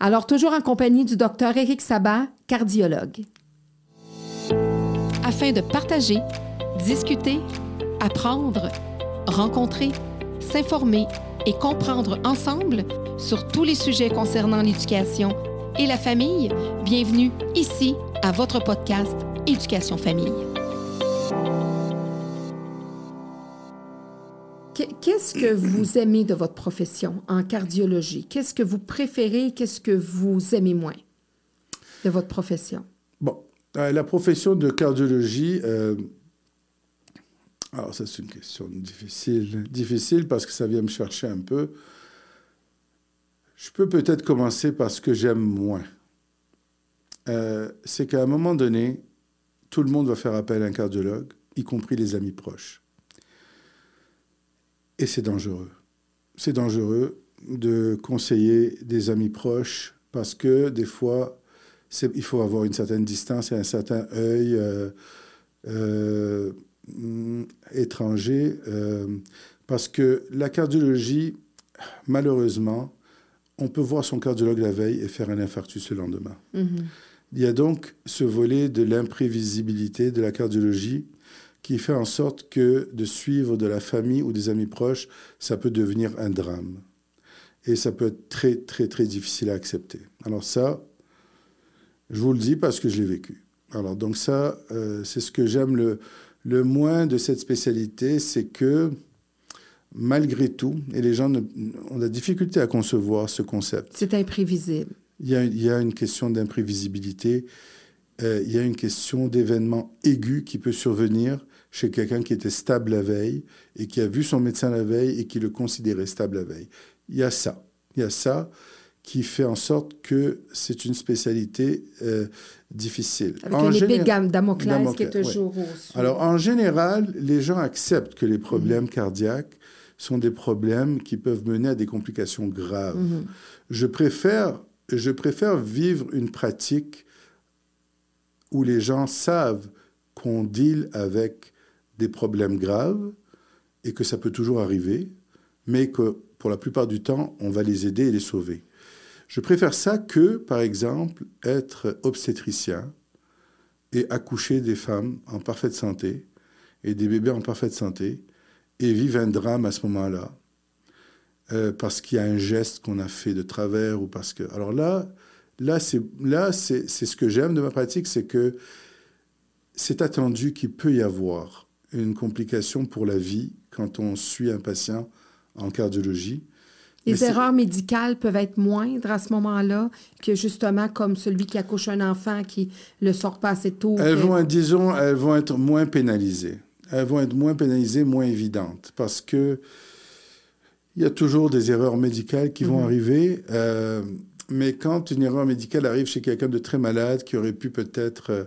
Alors, toujours en compagnie du docteur Éric Sabat, cardiologue. Afin de partager, discuter, apprendre, rencontrer, s'informer et comprendre ensemble sur tous les sujets concernant l'éducation et la famille, bienvenue ici à votre podcast Éducation Famille. Qu'est-ce que vous aimez de votre profession en cardiologie? Qu'est-ce que vous préférez? Qu'est-ce que vous aimez moins de votre profession? Bon, euh, la profession de cardiologie, euh, alors ça c'est une question difficile, difficile parce que ça vient me chercher un peu. Je peux peut-être commencer par ce que j'aime moins. Euh, c'est qu'à un moment donné, tout le monde va faire appel à un cardiologue, y compris les amis proches. Et c'est dangereux. C'est dangereux de conseiller des amis proches parce que des fois, il faut avoir une certaine distance et un certain œil euh, euh, étranger parce que la cardiologie, malheureusement, on peut voir son cardiologue la veille et faire un infarctus le lendemain. Mm-hmm. Il y a donc ce volet de l'imprévisibilité de la cardiologie qui fait en sorte que de suivre de la famille ou des amis proches, ça peut devenir un drame. Et ça peut être très, très, très difficile à accepter. Alors ça, je vous le dis parce que je l'ai vécu. Alors donc ça, euh, c'est ce que j'aime le, le moins de cette spécialité, c'est que malgré tout, et les gens ont la difficulté à concevoir ce concept. C'est imprévisible. Il y, a, il y a une question d'imprévisibilité, euh, il y a une question d'événement aigu qui peut survenir chez quelqu'un qui était stable la veille et qui a vu son médecin la veille et qui le considérait stable la veille. Il y a ça. Il y a ça qui fait en sorte que c'est une spécialité euh, difficile. Avec en une épée Damoclès qui est toujours Alors, en général, les gens acceptent que les problèmes cardiaques sont des problèmes qui peuvent mener à des complications graves. Mhm. Je, préfère, je préfère vivre une pratique où les gens savent qu'on deal avec des problèmes graves et que ça peut toujours arriver, mais que pour la plupart du temps, on va les aider et les sauver. Je préfère ça que, par exemple, être obstétricien et accoucher des femmes en parfaite santé et des bébés en parfaite santé et vivre un drame à ce moment-là, euh, parce qu'il y a un geste qu'on a fait de travers ou parce que... Alors là, là, c'est, là, c'est, ce que j'aime de ma pratique, c'est que c'est attendu qu'il peut y avoir une complication pour la vie quand on suit un patient en cardiologie. Les erreurs médicales peuvent être moindres à ce moment-là que justement comme celui qui accouche un enfant qui le sort pas assez tôt. Elles vont, disons, elles vont être moins pénalisées elles vont être moins pénalisées, moins évidentes, parce que il y a toujours des erreurs médicales qui vont mhm. arriver. Euh, mais quand une erreur médicale arrive chez quelqu'un de très malade, qui aurait pu peut-être euh,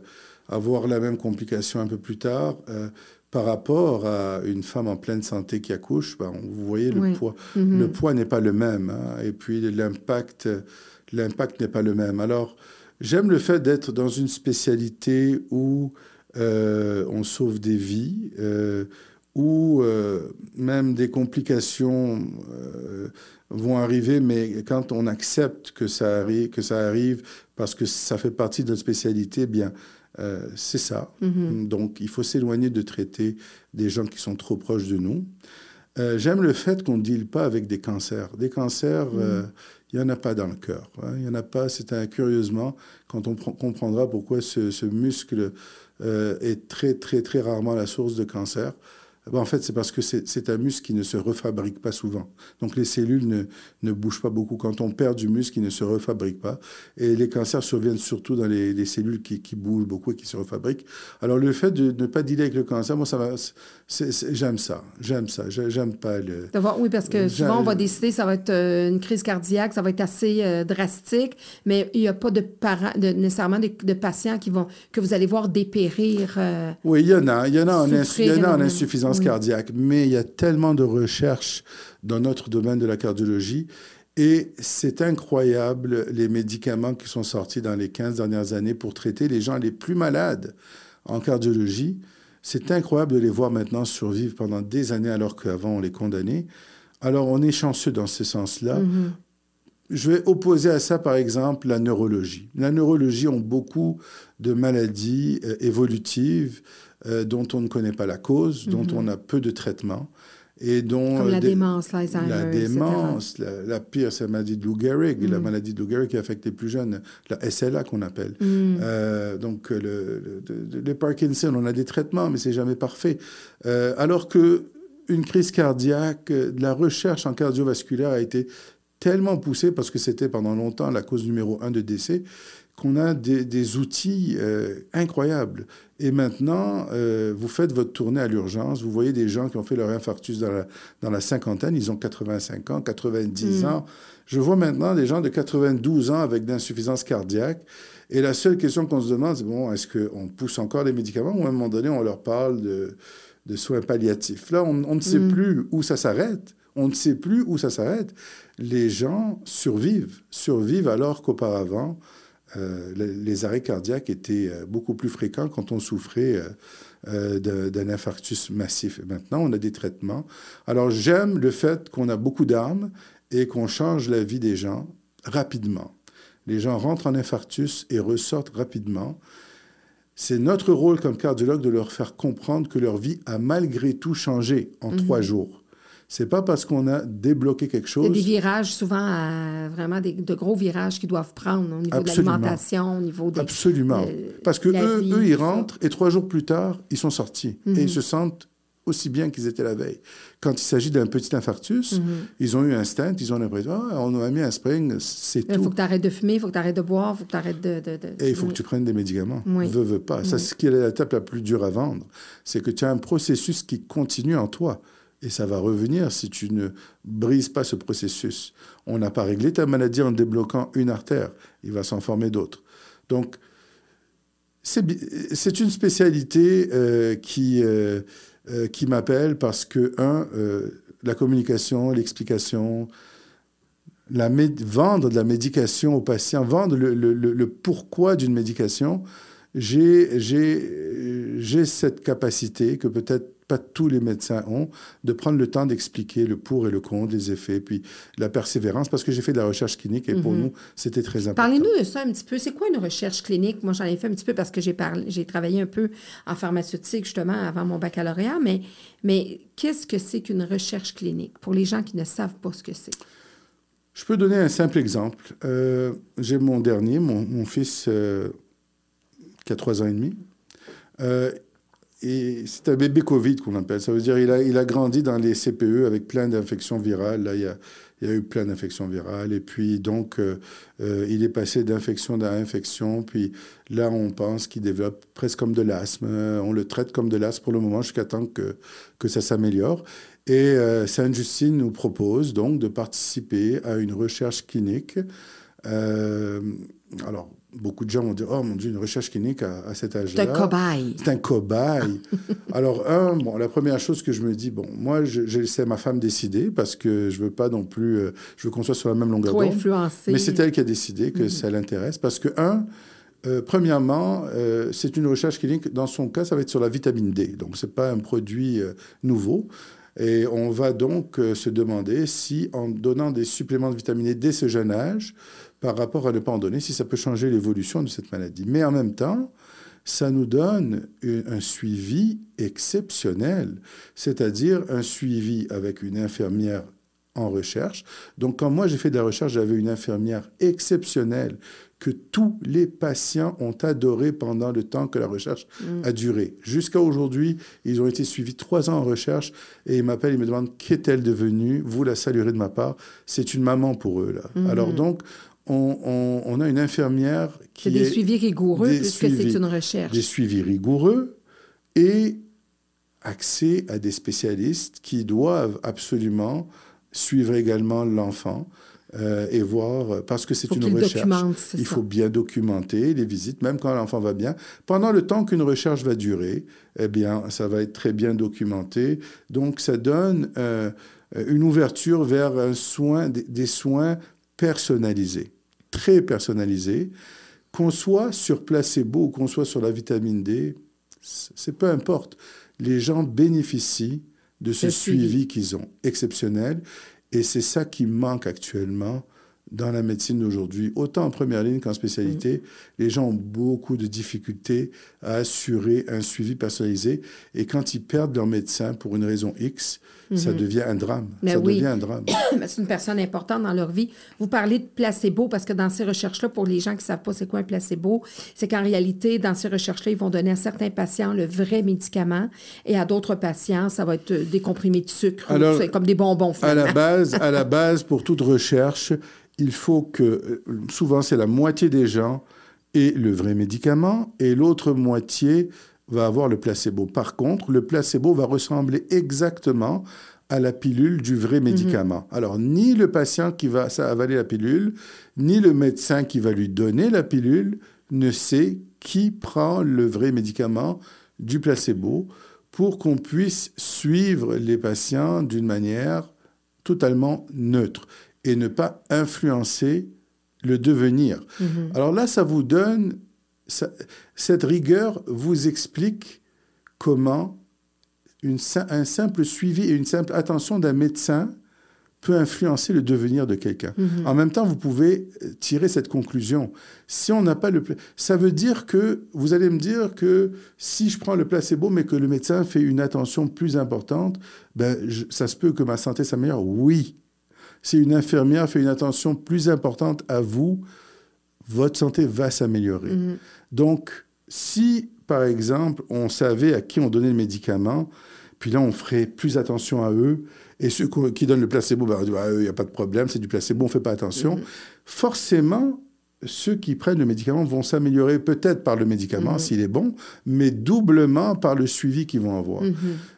avoir la même complication un peu plus tard, euh, par rapport à une femme en pleine santé qui accouche, ben, vous voyez, le poids, mhm. le poids n'est pas le même. Hein, et puis l'impact, l'impact n'est pas le même. Alors, j'aime le fait d'être dans une spécialité où euh, on sauve des vies, euh, ou euh, même des complications vont arriver, mais quand on accepte que ça arrive, que ça arrive parce que ça fait partie de notre spécialité, eh bien, c'est ça. Mm-hmm. Donc, il faut s'éloigner de traiter des gens qui sont trop proches de nous. J'aime le fait qu'on ne deal pas avec des cancers. Des cancers, il n'y en a pas dans le cœur. Hein. Il n'y en a pas, c'est un, curieusement, quand on comprendra pourquoi ce muscle euh, est très, très, très rarement la source de cancer. Ben, en fait, c'est parce que c'est un muscle qui ne se refabrique pas souvent. Donc les cellules ne, ne, bougent pas beaucoup. Quand on perd du muscle, il ne se refabrique pas. Et les cancers surviennent surtout dans les, les cellules qui, qui, bougent beaucoup et qui se refabriquent. Alors le fait de ne pas dealer avec le cancer, moi, ça j'aime ça. J'aime ça. J'aime pas le... Oui, parce que souvent, on va décider ça va être euh, une crise cardiaque, ça va être assez euh, drastique, mais il n'y a pas de, parents, de nécessairement de, patients qui vont, que vous allez voir dépérir. Euh, oui, il y en a. Il y en a en, il y en, a en insuffisance cardiaque, mais il y a tellement de recherches dans notre domaine de la cardiologie. Et c'est incroyable les médicaments qui sont sortis dans les 15 dernières années pour traiter les gens les plus malades en cardiologie. C'est incroyable de les voir maintenant survivre pendant des années alors qu'avant on les condamnait. Alors on est chanceux dans ce sens-là. Mm-hmm. je vais opposer à ça, par exemple, la neurologie. La neurologie ont beaucoup de maladies euh, évolutives euh, dont on ne connaît pas la cause, dont Mhm. on a peu de traitements. Et dont, Comme la des- démence, l'Alzheimer, la démence, la, la pire, c'est la maladie de Lou Gehrig, la Mm. maladie de Lou Gehrig qui affecte les plus jeunes, la SLA qu'on appelle. Mm. Euh, donc, euh, le, le, le- le Parkinson, on a des traitements, mais c'est jamais parfait. Euh, alors que une crise cardiaque, la recherche en cardiovasculaire a été tellement poussée parce que c'était pendant longtemps la cause numéro un de décès qu'on a des, des outils euh, incroyables. Et maintenant, euh, vous faites votre tournée à l'urgence, vous voyez des gens qui ont fait leur infarctus dans la, dans la cinquantaine, ils ont 85 ans, 90 Mm. ans. Je vois maintenant des gens de 92 ans avec d'insuffisance cardiaque. Et la seule question qu'on se demande, c'est bon, est-ce qu'on pousse encore les médicaments ou à un moment donné, on leur parle de, de soins palliatifs? Là, on, on ne sait Mm. plus où ça s'arrête. On ne sait plus où ça s'arrête. Les gens survivent, survivent alors qu'auparavant, euh, les, arrêts cardiaques étaient euh, beaucoup plus fréquents quand on souffrait euh, d'un infarctus massif. Et maintenant, on a des traitements. Alors, j'aime le fait qu'on a beaucoup d'armes et qu'on change la vie des gens rapidement. Les gens rentrent en infarctus et ressortent rapidement. C'est notre rôle comme cardiologue de leur faire comprendre que leur vie a malgré tout changé en Mhm. trois jours. C'est pas parce qu'on a débloqué quelque Il y a chose. des virages, souvent, à- vraiment des, de gros virages qu'ils doivent prendre au niveau Absolument. de l'alimentation, au niveau de... Absolument. euh, Parce que eux, vie, eux, ils tout rentrent et trois jours plus tard, ils sont sortis. Mhm. Et ils se sentent aussi bien qu'ils étaient la veille. Quand il s'agit d'un petit infarctus, Mhm. ils ont eu un stent, ils ont l'impression, ah, on a mis un spring, c'est Il faut tout. que tu arrêtes de fumer, il faut que tu arrêtes de boire, il faut que tu arrêtes de... de- de- Et il faut Oui. que tu prennes des médicaments. Oui. Veux, veux pas. Ça, c'est ce qui est l'étape la plus dure à vendre. C'est que tu as un processus qui continue en toi. Et ça va revenir si tu ne brises pas ce processus. On n'a pas réglé ta maladie en débloquant une artère. Il va s'en former d'autres. Donc, c'est une spécialité euh, qui, euh, euh, qui m'appelle parce que, un, la communication, l'explication, vendre de la médication aux patients, vendre le, le- pourquoi d'une médication, j'ai cette capacité que peut-être pas tous les médecins ont, de prendre le temps d'expliquer le pour et le contre, les effets, puis la persévérance, parce que j'ai fait de la recherche clinique et pour Mhm. nous, c'était très important. Parlez-nous de ça un petit peu. C'est quoi une recherche clinique? Moi, j'en ai fait un petit peu parce que j'ai parlé, j'ai travaillé un peu en pharmaceutique, justement, avant mon baccalauréat. Mais, mais qu'est-ce que c'est qu'une recherche clinique pour les gens qui ne savent pas ce que c'est? Je peux donner un simple exemple. Euh, j'ai mon dernier, mon, mon fils euh, qui a trois ans et demi. Euh, c'est un bébé Covid qu'on appelle. Ça veut dire il a, grandi dans les CPE avec plein d'infections virales. Là, il y a, eu plein d'infections virales. Et puis, donc, euh, euh, il est passé d'infection à infection. Puis là, on pense qu'il développe presque comme de l'asthme. On le traite comme de l'asthme pour le moment jusqu'à temps que, que ça s'améliore. Et euh, Sainte-Justine nous propose donc de participer à une recherche clinique. Euh, alors, beaucoup de gens vont dire, oh mon Dieu, une recherche clinique à, à cet C'est âge-là. un cobaye. C'est un cobaye. Alors, un, bon, la première chose que je me dis, bon, moi, je, je laisse ma femme décider parce que je veux pas non plus, euh, je veux qu'on soit sur la même longueur d'onde. Mais c'est elle qui a décidé que Mhm. ça l'intéresse parce que, un, euh, premièrement, euh, c'est une recherche clinique. Dans son cas, ça va être sur la vitamine D. Donc, c'est pas un produit nouveau. Et on va donc se demander si, en donnant des suppléments de vitamine D dès ce jeune âge, par rapport à ne pas en donner, si ça peut changer l'évolution de cette maladie. Mais en même temps, ça nous donne un, suivi exceptionnel, c'est-à-dire un suivi avec une infirmière en recherche. Donc, quand moi j'ai fait de la recherche, j'avais une infirmière exceptionnelle que tous les patients ont adoré pendant le temps que la recherche Mm. a duré. Jusqu'à aujourd'hui, ils ont été suivis trois ans en recherche et ils m'appellent, ils me demandent qu'est-elle devenue? Vous la saluerez de ma part. C'est une maman pour eux. Là. Mhm. Alors donc, on, on- on a une infirmière qui des est suivis rigoureux des puisque c'est une recherche. des suivis rigoureux et accès à des spécialistes qui doivent absolument suivre également l'enfant euh, et voir, parce que c'est une recherche. Il ça. faut bien documenter les visites, même quand l'enfant va bien. Pendant le temps qu'une recherche va durer, eh bien, ça va être très bien documenté. Donc, ça donne euh, une ouverture vers un soin, des soins personnalisés, très personnalisés. Qu'on soit sur placebo ou qu'on soit sur la vitamine D, c'est peu importe. Les gens bénéficient de ce suivi qu'ils ont exceptionnel. Et c'est ça qui manque actuellement dans la médecine d'aujourd'hui, autant en première ligne qu'en spécialité, mm. les gens ont beaucoup de difficultés à assurer un suivi personnalisé. Et quand ils perdent leur médecin pour une raison X, ça mm-hmm. devient un drame. Mais ça oui. devient un drame. c'est une personne importante dans leur vie. Vous parlez de placebo parce que dans ces recherches-là, pour les gens qui ne savent pas c'est quoi un placebo, c'est qu'en réalité, dans ces recherches-là, ils vont donner à certains patients le vrai médicament et à d'autres patients, ça va être des comprimés de sucre, Alors, comme des bonbons. À la base, à la base, pour toute recherche, il faut que, euh, souvent c'est la moitié des gens aient le vrai médicament et l'autre moitié va avoir le placebo. Par contre, le placebo va ressembler exactement à la pilule du vrai médicament. Alors, ni le patient qui va avaler la pilule, ni le médecin qui va lui donner la pilule ne sait qui prend le vrai médicament du placebo pour qu'on puisse suivre les patients d'une manière totalement neutre et ne pas influencer le devenir. Mhm. Alors là, ça vous donne, cette rigueur vous explique comment une, un simple suivi et une simple attention d'un médecin peut influencer le devenir de quelqu'un. Mhm. En même temps, vous pouvez tirer cette conclusion. Si on n'a pas le... Ça veut dire que, vous allez me dire que si je prends le placebo, mais que le médecin fait une attention plus importante, ben, ça se peut que ma santé s'améliore. Oui, si une infirmière fait une attention plus importante à vous, votre santé va s'améliorer. Mhm. Donc, si, par exemple, on savait à qui on donnait le médicament, puis là, on ferait plus attention à eux, et ceux qui donnent le placebo, ben, il n'y a pas de problème, c'est du placebo, on ne fait pas attention. Mhm. Forcément, ceux qui prennent le médicament vont s'améliorer peut-être par le médicament, Mhm. s'il est bon, mais doublement par le suivi qu'ils vont avoir.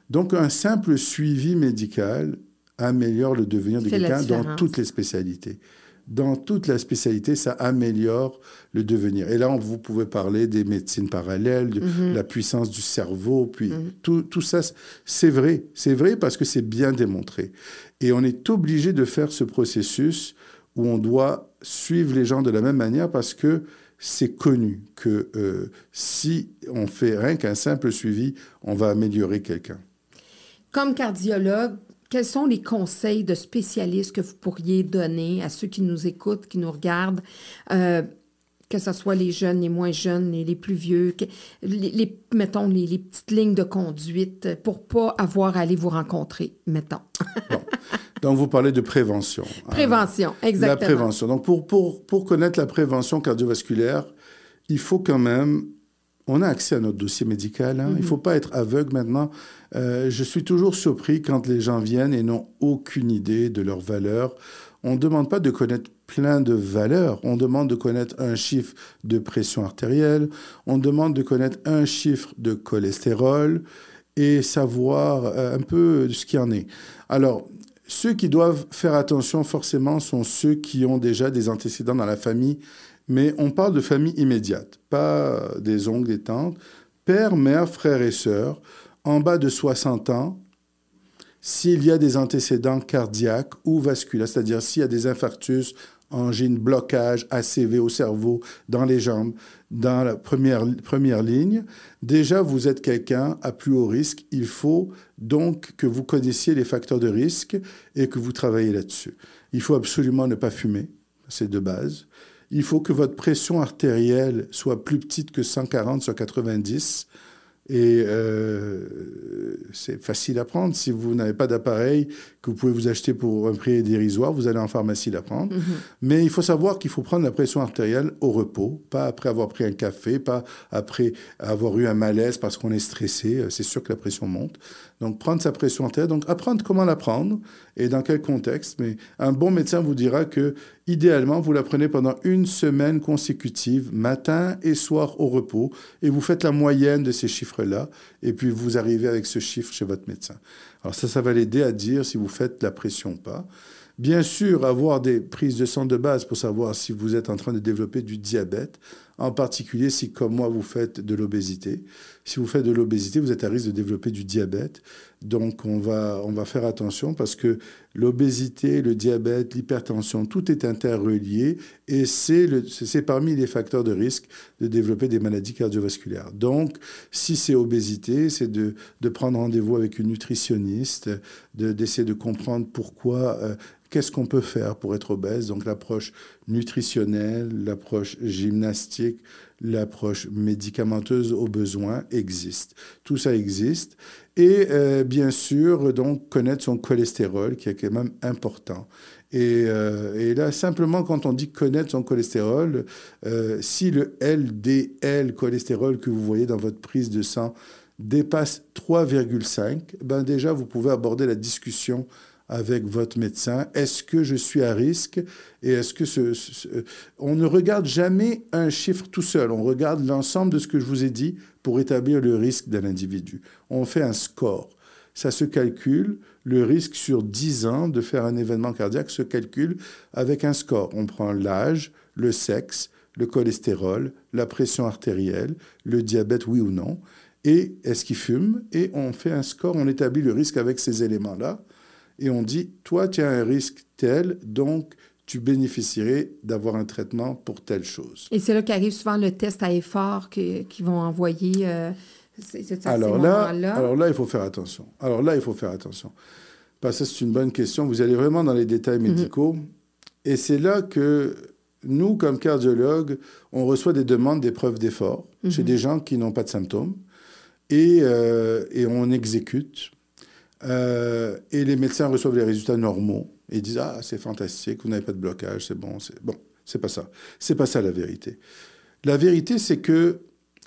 Donc, un simple suivi médical améliore le devenir de quelqu'un dans toutes les spécialités. Dans toute la spécialité, ça améliore le devenir. Et là, on- vous pouvez parler des médecines parallèles, de Mhm. la puissance du cerveau, puis Mhm. tout, tout ça, c'est vrai. C'est vrai parce que c'est bien démontré. Et on est obligé de faire ce processus où on doit suivre les gens de la même manière parce que c'est connu que euh, si on fait rien qu'un simple suivi, on va améliorer quelqu'un. Comme cardiologue, quels sont les conseils de spécialistes que vous pourriez donner à ceux qui nous écoutent, qui nous regardent, euh, que ce soit les jeunes, les moins jeunes, les, les plus vieux, que- les, les- mettons les, les petites lignes de conduite pour pas avoir à aller vous rencontrer, mettons. Donc, vous parlez de prévention. hein. Prévention, exactement. La prévention. Donc, pour, pour, pour connaître la prévention cardiovasculaire, il faut quand même... On a accès à notre dossier médical. hein. Il ne faut pas être aveugle maintenant. Euh, je suis toujours surpris quand les gens viennent et n'ont aucune idée de leurs valeurs. On ne demande pas de connaître plein de valeurs. On demande de connaître un chiffre de pression artérielle. On demande de connaître un chiffre de cholestérol et savoir euh, un peu ce qu'il y en est. Alors, ceux qui doivent faire attention forcément sont ceux qui ont déjà des antécédents dans la famille, mais on parle de famille immédiate, pas des oncles, des tantes, père, mère, frères et sœurs, en bas de 60 ans, s'il y a des antécédents cardiaques ou vasculaires, c'est-à-dire s'il y a des infarctus, angines, blocage, ACV au cerveau, dans les jambes, dans la première, première ligne, déjà vous êtes quelqu'un à plus haut risque. Il faut donc que vous connaissiez les facteurs de risque et que vous travaillez là-dessus. Il faut absolument ne pas fumer, c'est de base. Il faut que votre pression artérielle soit plus petite que 140 sur 90. Et euh, c'est facile à prendre. Si vous n'avez pas d'appareil que vous pouvez vous acheter pour un prix dérisoire, vous allez en pharmacie la prendre. Mais il faut savoir qu'il faut prendre la pression artérielle au repos, pas après avoir pris un café, pas après avoir eu un malaise parce qu'on est stressé. Euh, C'est sûr que la pression monte. Donc, prendre sa pression artérielle, donc apprendre comment la prendre et dans quel contexte. Mais un bon médecin vous dira que, idéalement, vous la prenez pendant une semaine consécutive, matin et soir au repos, et vous faites la moyenne de ces chiffres-là, et puis vous arrivez avec ce chiffre chez votre médecin. Alors ça, ça va l'aider à dire si vous faites la pression ou pas. Bien sûr, avoir des prises de sang de base pour savoir si vous êtes en train de développer du diabète. en particulier si, comme moi, vous faites de l'obésité. Si vous faites de l'obésité, vous êtes à risque de développer du diabète. Donc, on va, on va faire attention parce que l'obésité, le diabète, l'hypertension, tout est interrelié et c'est parmi les facteurs de risque de développer des maladies cardiovasculaires. Donc, si c'est obésité, c'est de, de, prendre rendez-vous avec une nutritionniste, d'essayer de, comprendre pourquoi euh, qu'est-ce qu'on peut faire pour être obèse Donc l'approche nutritionnelle, l'approche gymnastique, l'approche médicamenteuse au besoin existe. Tout ça existe. Et euh, bien sûr, donc connaître son cholestérol, qui est quand même important. Et, euh, là, simplement, quand on dit connaître son cholestérol, euh, si le LDL, cholestérol que vous voyez dans votre prise de sang, dépasse 3,5, ben déjà, vous pouvez aborder la discussion avec votre médecin. Est-ce que je suis à risque? Et est-ce que ce, on ne regarde jamais un chiffre tout seul. On regarde l'ensemble de ce que je vous ai dit pour établir le risque d'un individu. On fait un score. Ça se calcule. Le risque sur 10 ans de faire un événement cardiaque se calcule avec un score. On prend l'âge, le sexe, le cholestérol, la pression artérielle, le diabète, oui ou non, et est-ce qu'il fume, et on fait un score, on établit le risque avec ces éléments-là et on dit, toi, tu as un risque tel, donc tu bénéficierais d'avoir un traitement pour telle chose. Et c'est là qu'arrive souvent le test à effort qu'ils vont envoyer. Euh, alors, là, alors là, il faut faire attention. Alors là, il faut faire attention. Parce que c'est une bonne question. Vous allez vraiment dans les détails mhm. médicaux. Et c'est là que nous, comme cardiologues, on reçoit des demandes d'épreuves d'effort chez mhm. des gens qui n'ont pas de symptômes. Et, euh, et on exécute euh, et les médecins reçoivent les résultats normaux et disent Ah, c'est fantastique, vous n'avez pas de blocage, c'est bon. C'est bon, c'est pas ça. C'est pas ça la vérité. La vérité, c'est que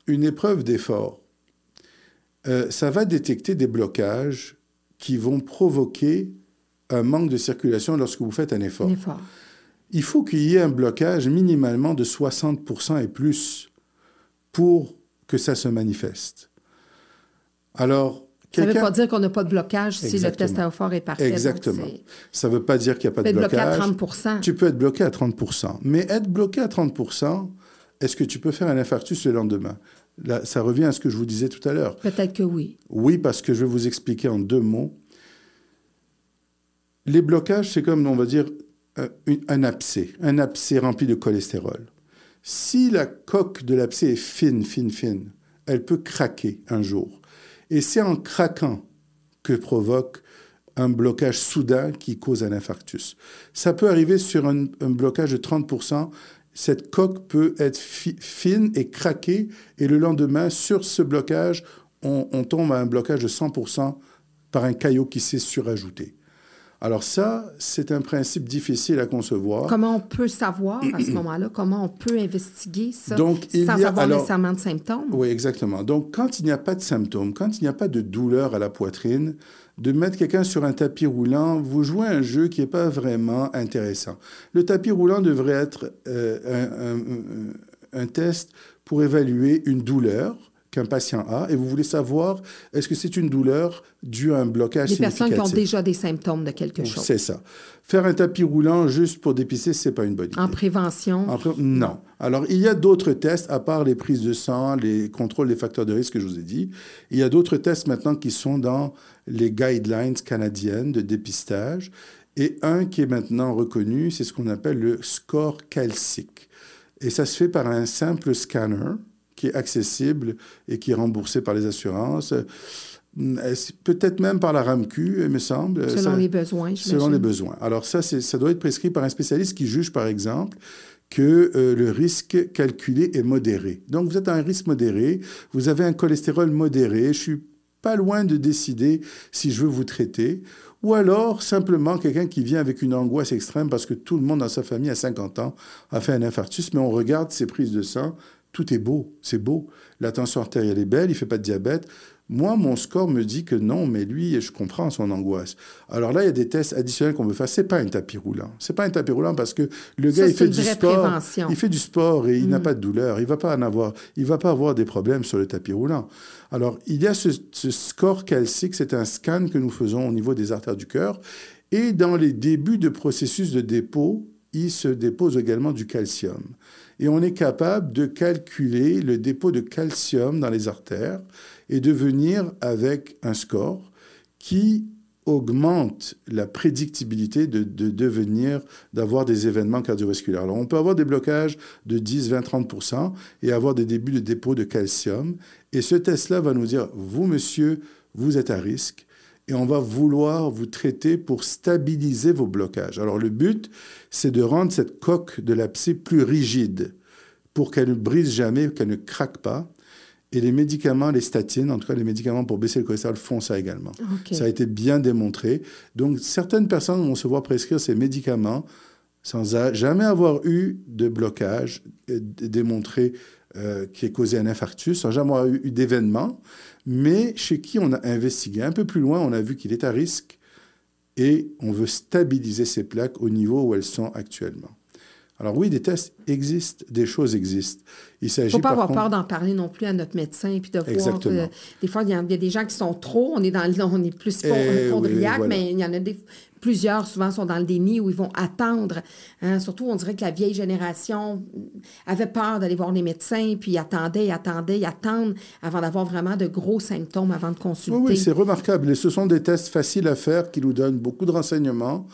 une épreuve d'effort, euh, ça va détecter des blocages qui vont provoquer un manque de circulation lorsque vous faites un effort. effort. Il faut qu'il y ait un blocage minimalement de 60% et plus pour que ça se manifeste. Alors, ça ne veut pas dire qu'on n'a pas de blocage si le test à effort est parfait. Exactement. Ça ne veut pas dire qu'il n'y a pas de blocage. Tu peux être bloqué à 30 Tu peux être bloqué à 30% Mais être bloqué à 30% est-ce que tu peux faire un infarctus le lendemain? Là, ça revient à ce que je vous disais tout à l'heure. Peut-être que oui. Oui, parce que je vais vous expliquer en deux mots. Les blocages, c'est comme, on va dire, un abcès, un abcès rempli de cholestérol. Si la coque de l'abcès est fine, fine, fine, elle peut craquer un jour. Et c'est en craquant que provoque un blocage soudain qui cause un infarctus. Ça peut arriver sur un, blocage de 30%. Cette coque peut être fine et craquer, et le lendemain, sur ce blocage, on, on tombe à un blocage de 100% par un caillot qui s'est surajouté. Alors ça, c'est un principe difficile à concevoir. Comment on peut savoir à ce moment-là? Comment on peut investiguer ça Donc, il sans avoir nécessairement de symptômes? Oui, exactement. Donc, quand il n'y a pas de symptômes, quand il n'y a pas de douleur à la poitrine, de mettre quelqu'un sur un tapis roulant, vous jouez un jeu qui n'est pas vraiment intéressant. Le tapis roulant devrait être euh, un, un test pour évaluer une douleur qu'un patient a et vous voulez savoir est-ce que c'est une douleur due à un blocage Des personnes qui ont déjà des symptômes de quelque chose. C'est ça. Faire un tapis roulant juste pour dépister, c'est pas une bonne idée. En prévention? non. Alors, il y a d'autres tests, à part les prises de sang, les contrôles des facteurs de risque que je vous ai dit. Il y a d'autres tests maintenant qui sont dans les guidelines canadiennes de dépistage. Et un qui est maintenant reconnu, c'est ce qu'on appelle le score calcique. Et ça se fait par un simple scanner qui est accessible et qui est remboursé par les assurances. Peut-être même par la RAMQ, il me semble. Selon les besoins, Selon les besoins. Alors ça, ça doit être prescrit par un spécialiste qui juge, par exemple, que euh, le risque calculé est modéré. Donc vous êtes à un risque modéré, vous avez un cholestérol modéré, je suis pas loin de décider si je veux vous traiter, ou alors simplement quelqu'un qui vient avec une angoisse extrême parce que tout le monde dans sa famille à 50 ans a fait un infarctus, mais on regarde ses prises de sang, tout est beau, c'est beau. La tension artérielle est belle, il fait pas de diabète. Moi, mon score me dit que non, mais lui, je comprends son angoisse. Alors là, il y a des tests additionnels qu'on veut faire. C'est pas un tapis roulant. C'est pas un tapis roulant parce que le gars, il fait du sport. Il fait du sport et il n'a mm. pas de douleur. Il va pas en avoir. Il va pas avoir des problèmes sur le tapis roulant. Alors, il y a ce, ce score calcique. C'est un scan que nous faisons au niveau des artères du cœur. Et dans les débuts de processus de dépôt, il se dépose également du calcium. Et on est capable de calculer le dépôt de calcium dans les artères et de venir avec un score qui augmente la prédictibilité de, devenir, d'avoir des événements cardiovasculaires. Alors, on peut avoir des blocages de 10, 20, 30 et avoir des débuts de dépôt de calcium. Et ce test-là va nous dire, vous, monsieur, vous êtes à risque et on va vouloir vous traiter pour stabiliser vos blocages. Alors le but, c'est de rendre cette coque de l'abcès plus rigide pour qu'elle ne brise jamais, qu'elle ne craque pas. Et les médicaments, les statines, en tout cas les médicaments pour baisser le cholestérol, font ça également. Ça a été bien démontré. Donc certaines personnes vont se voir prescrire ces médicaments sans jamais avoir eu de blocage démontré euh, qui ait causé un infarctus, sans jamais avoir eu d'événement mais chez qui on a investigué un peu plus loin, on a vu qu'il est à risque et on veut stabiliser ces plaques au niveau où elles sont actuellement. Alors oui, des tests existent, des choses existent. Il ne faut pas avoir peur d'en parler non plus à notre médecin, puis de voir que des fois, il y, a, des gens qui sont trop, on est, dans, on est plus hypochondriaque, eh mais il y en a des, plusieurs, souvent, sont dans le déni où ils vont attendre. Hein. Surtout, on dirait que la vieille génération avait peur d'aller voir les médecins, puis attendait, attendait, attendent avant d'avoir vraiment de gros symptômes avant de consulter. Oui, oui c'est remarquable. Et ce sont des tests faciles à faire qui nous donnent beaucoup de renseignements.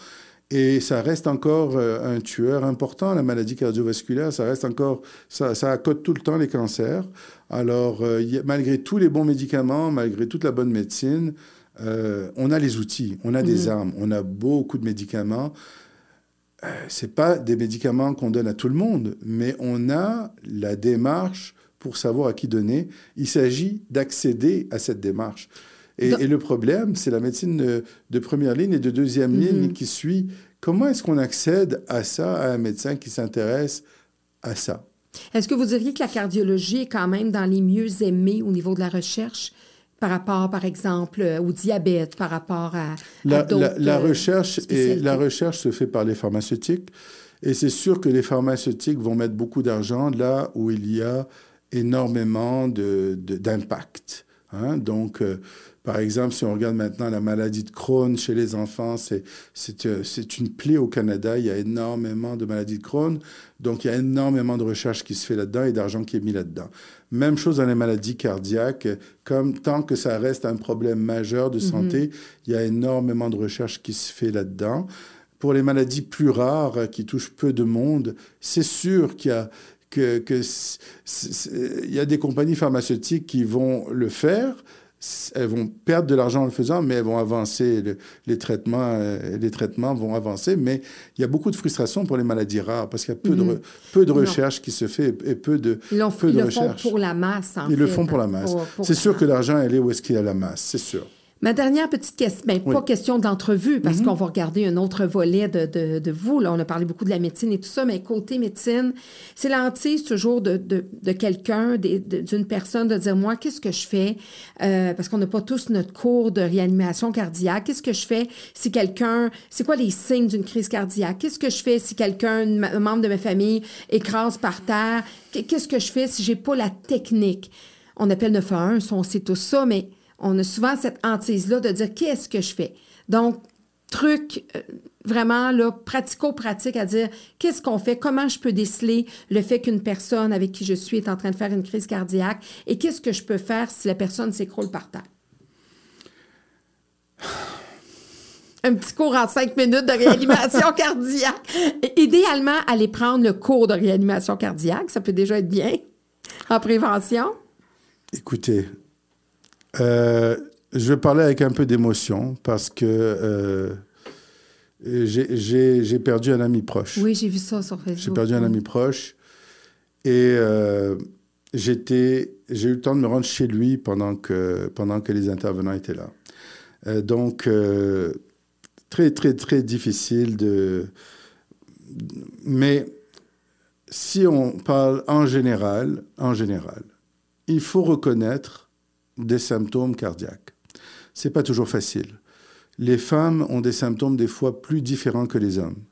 Et ça reste encore euh, un tueur important, la maladie cardiovasculaire. Ça reste encore, ça, ça accote tout le temps les cancers. Alors, euh, malgré tous les bons médicaments, malgré toute la bonne médecine, euh, on a les outils, on a des mhm. armes, on a beaucoup de médicaments. Euh, c'est pas des médicaments qu'on donne à tout le monde, mais on a la démarche pour savoir à qui donner. Il s'agit d'accéder à cette démarche. Et, le problème, c'est la médecine de, première ligne et de deuxième mhm. ligne qui suit. Comment est-ce qu'on accède à ça, à un médecin qui s'intéresse à ça? Est-ce que vous diriez que la cardiologie est quand même dans les mieux aimés au niveau de la recherche? Par rapport, par exemple, au diabète, par rapport à, la, la, recherche et la recherche se fait par les pharmaceutiques et c'est sûr que les pharmaceutiques vont mettre beaucoup d'argent là où il y a énormément d'impact. De, hein? Donc, euh, par exemple, si on regarde maintenant la maladie de Crohn chez les enfants, c'est euh, une plaie au Canada. Il y a énormément de maladies de Crohn. Donc, il y a énormément de recherche qui se fait là-dedans et d'argent qui est mis là-dedans. Même chose dans les maladies cardiaques. Comme tant que ça reste un problème majeur de mhm. santé, il y a énormément de recherche qui se fait là-dedans. Pour les maladies plus rares qui touchent peu de monde, c'est sûr qu'il y a que, que il y a des compagnies pharmaceutiques qui vont le faire, elles vont perdre de l'argent en le faisant, mais elles vont avancer. les, traitements, euh, les traitements vont avancer, mais il y a beaucoup de frustration pour les maladies rares parce qu'il y a peu de, mhm. peu de recherche qui se fait et peu de, ils peu de le font pour la masse, en Ils le font pour la masse. C'est sûr que l'argent, elle est où est-ce qu'il y a la masse, c'est sûr. Ma dernière petite question, ben, pas question d'entrevue, parce mhm. qu'on va regarder un autre volet de, de, de, vous. Là, on a parlé beaucoup de la médecine et tout ça, mais côté médecine, c'est l'antise toujours de, de quelqu'un, d'une personne, de dire, moi, qu'est-ce que je fais? Euh, parce qu'on n'a pas tous notre cours de réanimation cardiaque. Qu'est-ce que je fais si quelqu'un, c'est quoi les signes d'une crise cardiaque? Qu'est-ce que je fais si quelqu'un, un membre de ma famille, écrase par terre? Qu'est-ce que je fais si j'ai pas la technique? On appelle 911, on sait tout ça, mais on a souvent cette hantise-là de dire qu'est-ce que je fais? Donc, truc euh, vraiment là, pratico-pratique à dire qu'est-ce qu'on fait, comment je peux déceler le fait qu'une personne avec qui je suis est en train de faire une crise cardiaque? Et qu'est-ce que je peux faire si la personne s'écroule par terre? Un petit cours en cinq minutes de réanimation cardiaque. Idéalement, aller prendre le cours de réanimation cardiaque, ça peut déjà être bien en prévention. Écoutez, euh, je vais parler avec un peu d'émotion parce que euh, j'ai perdu un ami proche. Oui, j'ai vu ça sur Facebook. J'ai perdu un ami proche et euh, j'étais, j'ai eu le temps de me rendre chez lui pendant que, pendant que les intervenants étaient là. donc, très, très, très difficile de... Mais si on parle en général, en général, il faut reconnaître des symptômes cardiaques. C'est pas toujours facile. Les femmes ont des symptômes des fois plus différents que les hommes.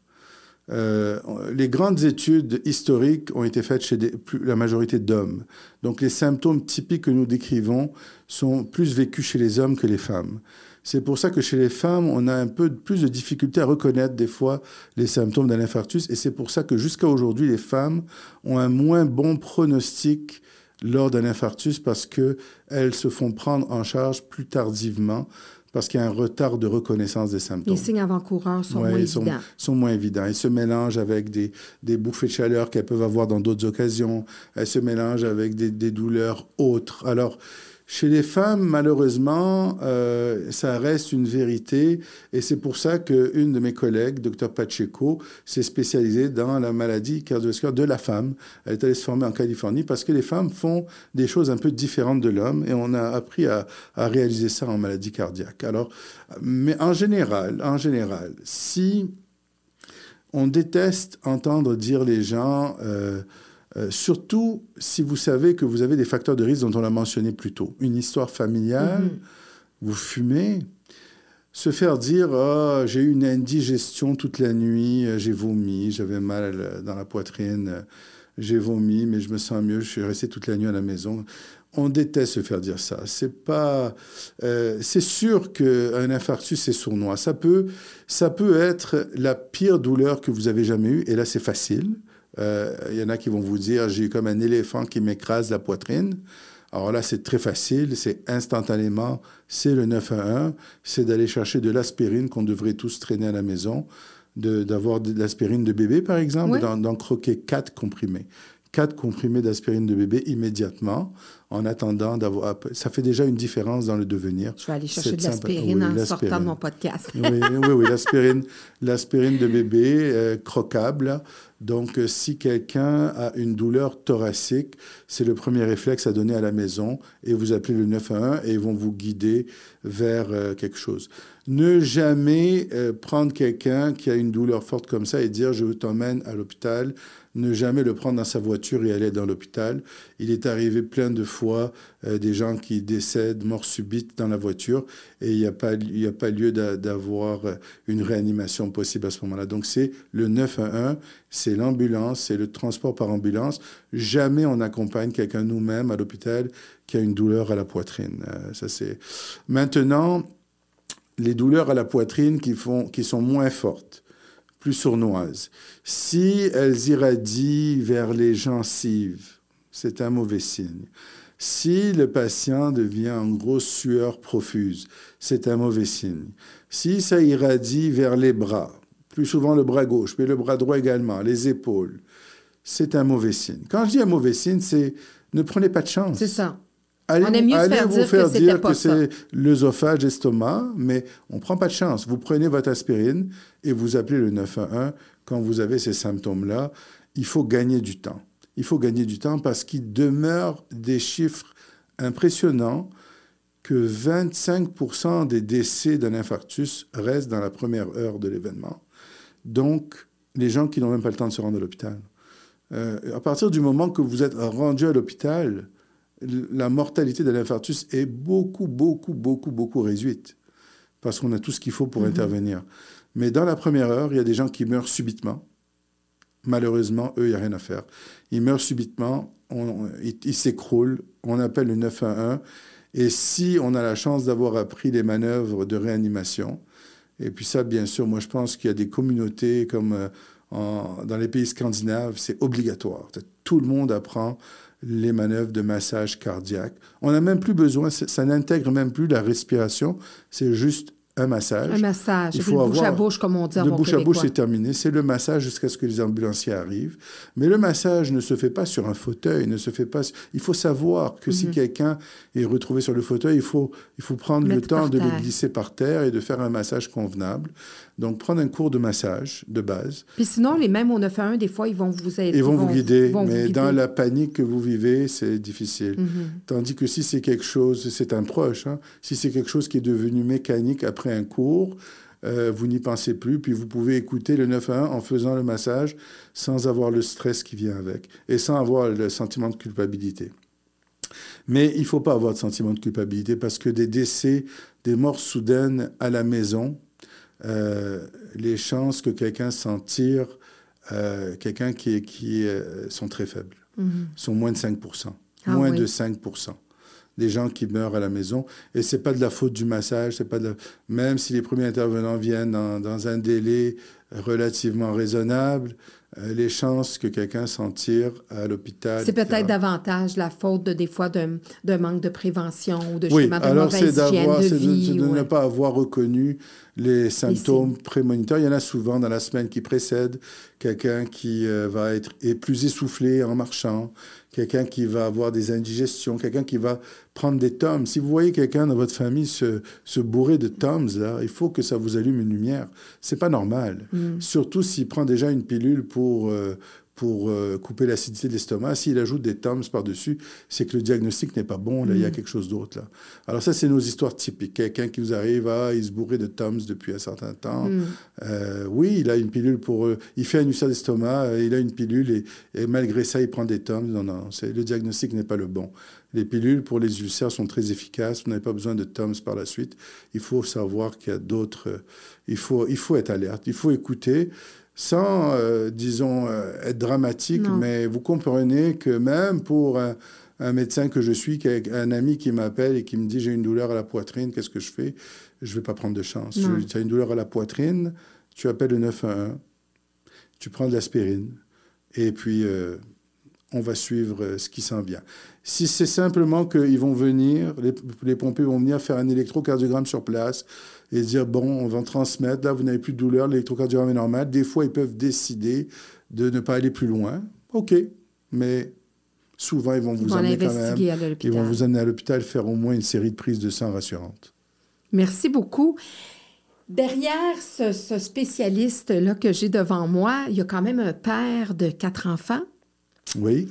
Euh, les grandes études historiques ont été faites chez la majorité d'hommes. Donc les symptômes typiques que nous décrivons sont plus vécus chez les hommes que les femmes. C'est pour ça que chez les femmes, on a un peu plus de difficulté à reconnaître des fois les symptômes d'un infarctus. Et c'est pour ça que jusqu'à aujourd'hui, les femmes ont un moins bon pronostic lors d'un infarctus parce qu'elles se font prendre en charge plus tardivement parce qu'il y a un retard de reconnaissance des symptômes. Les signes avant-coureurs sont moins évidents. Sont, sont, moins évidents. Ils se mélangent avec des, des bouffées de chaleur qu'elles peuvent avoir dans d'autres occasions. Elles se mélangent avec des, des douleurs autres. Alors, chez les femmes, malheureusement, euh, ça reste une vérité et c'est pour ça qu'une de mes collègues, Dr Pacheco, s'est spécialisée dans la maladie cardiovasculaire de la femme. Elle est allée se former en Californie parce que les femmes font des choses un peu différentes de l'homme et on a appris à, réaliser ça en maladie cardiaque. Alors, mais en général, en général, si on déteste entendre dire les gens... Euh, euh, surtout si vous savez que vous avez des facteurs de risque dont on a mentionné plus tôt. Une histoire familiale, mhm. vous fumez, se faire dire oh, j'ai eu une indigestion toute la nuit, euh, j'ai vomi, j'avais mal euh, dans la poitrine, j'ai vomi, mais je me sens mieux, je suis resté toute la nuit à la maison. On déteste se faire dire ça. C'est pas, c'est sûr qu'un infarctus c'est sournois. Ça peut, ça peut être la pire douleur que vous avez jamais eue, et là c'est facile. Il euh, y en a qui vont vous dire, j'ai comme un éléphant qui m'écrase la poitrine. Alors là, c'est très facile, c'est instantanément, c'est le 911, c'est d'aller chercher de l'aspirine qu'on devrait tous traîner à la maison, d'avoir de, l'aspirine de bébé, par exemple, d'en croquer quatre comprimés. Quatre comprimés d'aspirine de bébé immédiatement en attendant d'avoir. Ça fait déjà une différence dans le devenir. Je vais aller chercher de l'aspirine en sortant de mon podcast. oui, oui, oui l'aspirine, l'aspirine de bébé euh, croquable. Donc, euh, si quelqu'un a une douleur thoracique, c'est le premier réflexe à donner à la maison et vous appelez le 911 et ils vont vous guider vers euh, quelque chose. Ne jamais prendre quelqu'un qui a une douleur forte comme ça et dire je t'emmène à l'hôpital ne jamais le prendre dans sa voiture et aller dans l'hôpital. Il est arrivé plein de fois euh, des gens qui décèdent mort subite dans la voiture et il n'y a, pas, a pas lieu d'avoir euh, une réanimation possible à ce moment-là. Donc c'est le 911, c'est l'ambulance, c'est le transport par ambulance. Jamais on accompagne quelqu'un nous-mêmes à l'hôpital qui a une douleur à la poitrine. Euh, ça maintenant les douleurs à la poitrine qui, font, qui sont moins fortes plus sournoises. Si elles irradient vers les gencives, c'est un mauvais signe. Si le patient devient en grosse sueur profuse, c'est un mauvais signe. Si ça irradie vers les bras, plus souvent le bras gauche, mais le bras droit également, les épaules, c'est un mauvais signe. Quand je dis un mauvais signe, c'est ne prenez pas de chance. C'est ça. Allez, on aime mieux allez faire vous dire faire que dire que c'est l'œsophage, l'estomac, mais on ne prend pas de chance. Vous prenez votre aspirine et vous appelez le 911 quand vous avez ces symptômes-là. Il faut gagner du temps. Il faut gagner du temps parce qu'il demeure des chiffres impressionnants que 25% des décès d'un infarctus restent dans la première heure de l'événement. Donc, les gens qui n'ont même pas le temps de se rendre à l'hôpital. Euh, à partir du moment que vous êtes rendu à l'hôpital, la mortalité de l'infarctus est beaucoup, beaucoup, beaucoup, beaucoup réduite parce qu'on a tout ce qu'il faut pour mhm. intervenir. Mais dans la première heure, il y a des gens qui meurent subitement. Malheureusement, eux, il n'y a rien à faire. Ils meurent subitement, ils s'écroulent, on appelle le 911. Et si on a la chance d'avoir appris les manœuvres de réanimation, et puis ça, bien sûr, moi je pense qu'il y a des communautés comme dans les pays scandinaves, c'est obligatoire. Tout le monde apprend les manœuvres de massage cardiaque. On n'a même plus besoin, ça n'intègre même plus la respiration, c'est juste un massage. Un massage. Il faut de bouche à bouche, comme on dit en De bouche à bouche, c'est terminé. C'est le massage jusqu'à ce que les ambulanciers arrivent. Mais le massage ne se fait pas sur un fauteuil, ne se fait pas... Il faut savoir que si mhm. quelqu'un est retrouvé sur le fauteuil, il faut, il faut prendre le temps de le glisser par terre et de faire un massage convenable. Donc, prendre un cours de massage de base. Puis sinon, les mêmes au 911, des fois, ils vont vous aider. Ils vont, vous guider, mais dans la panique que vous vivez, c'est difficile. Mhm. Tandis que si c'est quelque chose, c'est un proche, hein, si c'est quelque chose qui est devenu mécanique après un cours, euh, vous n'y pensez plus, puis vous pouvez écouter le 911 en faisant le massage sans avoir le stress qui vient avec et sans avoir le sentiment de culpabilité. Mais il ne faut pas avoir de sentiment de culpabilité parce que des décès, des morts soudaines à la maison, euh, les chances que quelqu'un s'en tire, euh, quelqu'un qui, qui euh, sont très faibles, mhm. sont moins de 5 ah moins de 5% des gens qui meurent à la maison. Et c'est pas de la faute du massage, c'est pas de même si les premiers intervenants viennent dans, dans un délai relativement raisonnable, euh, les chances que quelqu'un s'en tire à l'hôpital. C'est peut-être davantage la faute de, des fois d'un manque de prévention ou de, oui, de mauvaise hygiène de vie. de, de ne pas avoir reconnu les symptômes prémonitoires. Il y en a souvent dans la semaine qui précède. Quelqu'un qui euh, va être plus essoufflé en marchant, quelqu'un qui va avoir des indigestions, quelqu'un qui va prendre des tomes. Si vous voyez quelqu'un dans votre famille se, se bourrer de tomes, là, il faut que ça vous allume une lumière. C'est pas normal. Mm. Surtout s'il prend déjà une pilule pour, euh, pour euh, couper l'acidité de l'estomac. S'il ajoute des Toms par-dessus, c'est que le diagnostic n'est pas bon. Là, il y a mm. quelque chose d'autre. Là. Alors ça, c'est nos histoires typiques. Quelqu'un qui nous arrive, ah, il se bourrait de Toms depuis un certain temps. Mm. Euh, oui, il a une pilule pour... Euh, il fait un ulcère d'estomac, il a une pilule et, malgré ça, il prend des Toms. Non, non, le diagnostic n'est pas le bon. Les pilules pour les ulcères sont très efficaces. Vous n'avez pas besoin de Toms par la suite. Il faut savoir qu'il y a d'autres... il, faut, il faut être alerte. Il faut écouter sans, euh, disons, euh, être dramatique, mais vous comprenez que même pour un, médecin que je suis, un ami qui m'appelle et qui me dit j'ai une douleur à la poitrine, qu'est-ce que je fais? Je ne vais pas prendre de chance. tu as une douleur à la poitrine, tu appelles le 911, tu prends de l'aspirine, et puis euh, on va suivre ce qui s'en vient. Si c'est simplement qu'ils vont venir, les, les pompiers vont venir faire un électrocardiogramme sur place, et dire, bon, on va en transmettre, là, vous n'avez plus de douleur, l'électrocardiogramme est normal. Des fois, ils peuvent décider de ne pas aller plus loin. OK, mais souvent, ils vont vous amener quand même. Ils vont vous amener à l'hôpital faire au moins une série de prises de sang rassurantes. Merci beaucoup. Derrière ce, ce spécialiste-là que j'ai devant moi, il y a quand même un père de quatre enfants. Oui.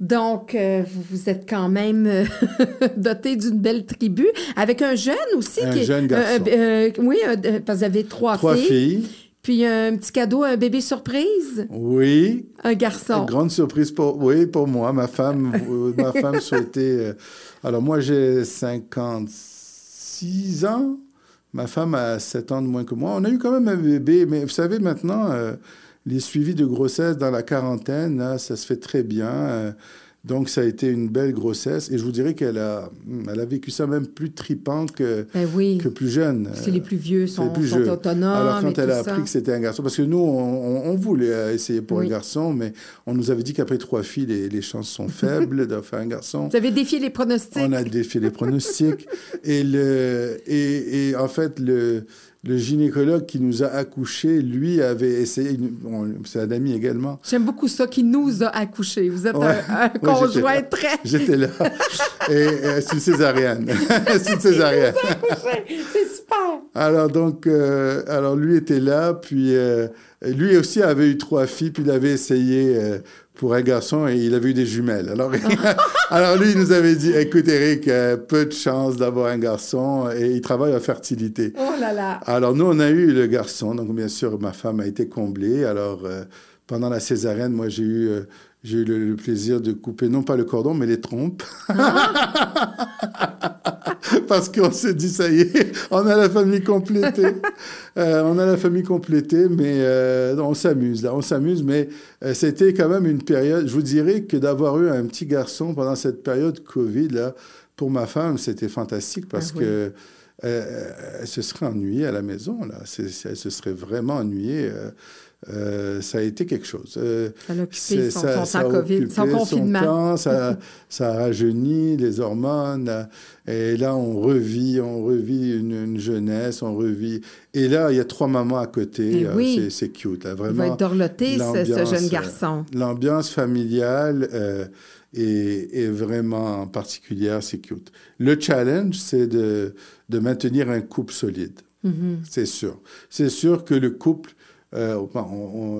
Donc, euh, vous êtes quand même euh, doté d'une belle tribu, avec un jeune aussi. Un jeune garçon. Euh, oui, parce que vous avez trois, trois filles. Puis un petit cadeau, un bébé surprise. Oui. Un garçon. Une grande surprise pour, oui, pour moi. Ma femme, ma femme souhaitait. alors moi, j'ai 56 ans. Ma femme a 7 ans de moins que moi. On a eu quand même un bébé, mais vous savez maintenant les suivis de grossesse dans la quarantaine, ça se fait très bien. Euh, donc, ça a été une belle grossesse. Et je vous dirais qu'elle a, elle a vécu ça même plus tripant que, ben que plus jeune. C'est les plus vieux sont, plus sont autonomes. Alors, quand elle a appris que c'était un garçon, parce que nous, on, voulait essayer pour un garçon, mais on nous avait dit qu'après trois filles, les, les chances sont faibles de faire un garçon. Vous avez défié les pronostics. On a défié les pronostics. et, le, et, et en fait, le, le gynécologue qui nous a accouchés, lui, avait essayé, c'est un ami également. J'aime beaucoup ça, qui nous a accouchés. Vous êtes un, conjoint très... J'étais là. Et euh, c'est une césarienne. c'est une césarienne. c'est super. Alors, donc, euh, alors lui était là, puis euh, lui aussi avait eu trois filles, puis il avait essayé pour un garçon et il avait eu des jumelles. Alors, alors lui, il nous avait dit, écoute Eric, euh, peu de chance d'avoir un garçon et il travaille en fertilité. Oh là là. Alors nous, on a eu le garçon, donc bien sûr, ma femme a été comblée. Alors euh, pendant la césarienne, moi, j'ai eu... Euh, j'ai eu le, plaisir de couper non pas le cordon, mais les trompes. Parce qu'on s'est dit, ça y est, on a la famille complétée. Euh, on a la famille complétée, mais euh, on s'amuse, là, on s'amuse. Mais euh, c'était quand même une période, je vous dirais que d'avoir eu un petit garçon pendant cette période Covid, là, pour ma femme, c'était fantastique parce ah que elle se serait ennuyée à la maison, là. elle se serait vraiment ennuyée. Euh, ça a été quelque chose. Euh, ça a occupé son, ça, son, COVID, son confinement. ça, ça a rajeuni les hormones. Et là, on revit, on revit une, jeunesse, on revit. Et là, il y a trois mamans à côté. Eh euh, c'est cute, là, vraiment. Il va être dorloté, ce, ce, jeune garçon. L'ambiance familiale est, est, vraiment particulière, c'est cute. Le challenge, c'est de, de maintenir un couple solide. Mm-hmm. C'est sûr. C'est sûr que le couple euh,